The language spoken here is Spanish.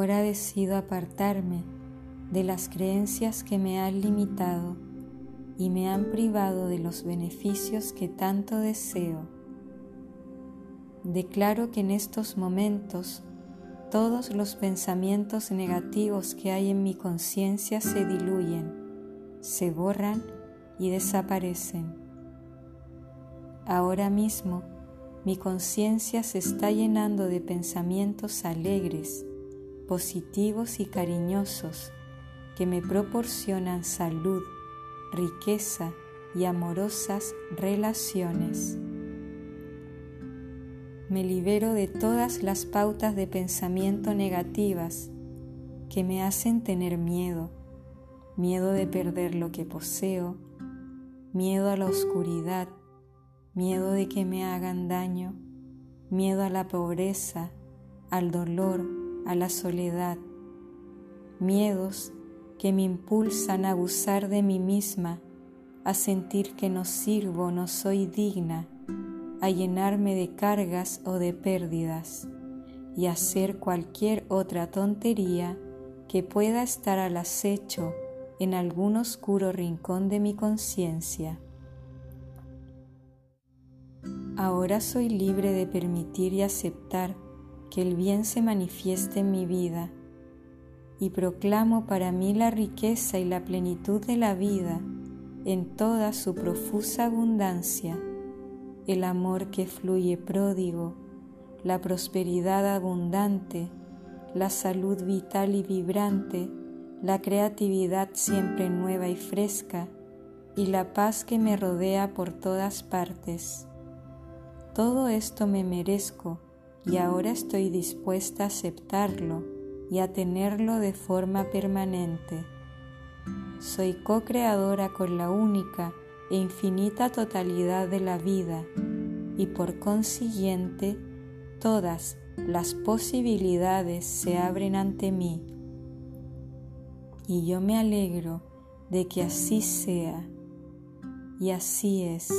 Ahora decido apartarme de las creencias que me han limitado y me han privado de los beneficios que tanto deseo. Declaro que en estos momentos todos los pensamientos negativos que hay en mi conciencia se diluyen, se borran y desaparecen. Ahora mismo mi conciencia se está llenando de pensamientos alegres, positivos y cariñosos que me proporcionan salud, riqueza y amorosas relaciones. Me libero de todas las pautas de pensamiento negativas que me hacen tener miedo, miedo de perder lo que poseo, miedo a la oscuridad, miedo de que me hagan daño, miedo a la pobreza, al dolor, a la soledad, miedos que me impulsan a abusar de mí misma, a sentir que no sirvo, no soy digna, a llenarme de cargas o de pérdidas y hacer cualquier otra tontería que pueda estar al acecho en algún oscuro rincón de mi conciencia. Ahora soy libre de permitir y aceptar que el bien se manifieste en mi vida y proclamo para mí la riqueza y la plenitud de la vida en toda su profusa abundancia, el amor que fluye pródigo, la prosperidad abundante, la salud vital y vibrante, la creatividad siempre nueva y fresca, y la paz que me rodea por todas partes. Todo esto me merezco y ahora estoy dispuesta a aceptarlo y a tenerlo de forma permanente. Soy co-creadora con la única e infinita totalidad de la vida y por consiguiente todas las posibilidades se abren ante mí. Y yo me alegro de que así sea y así es.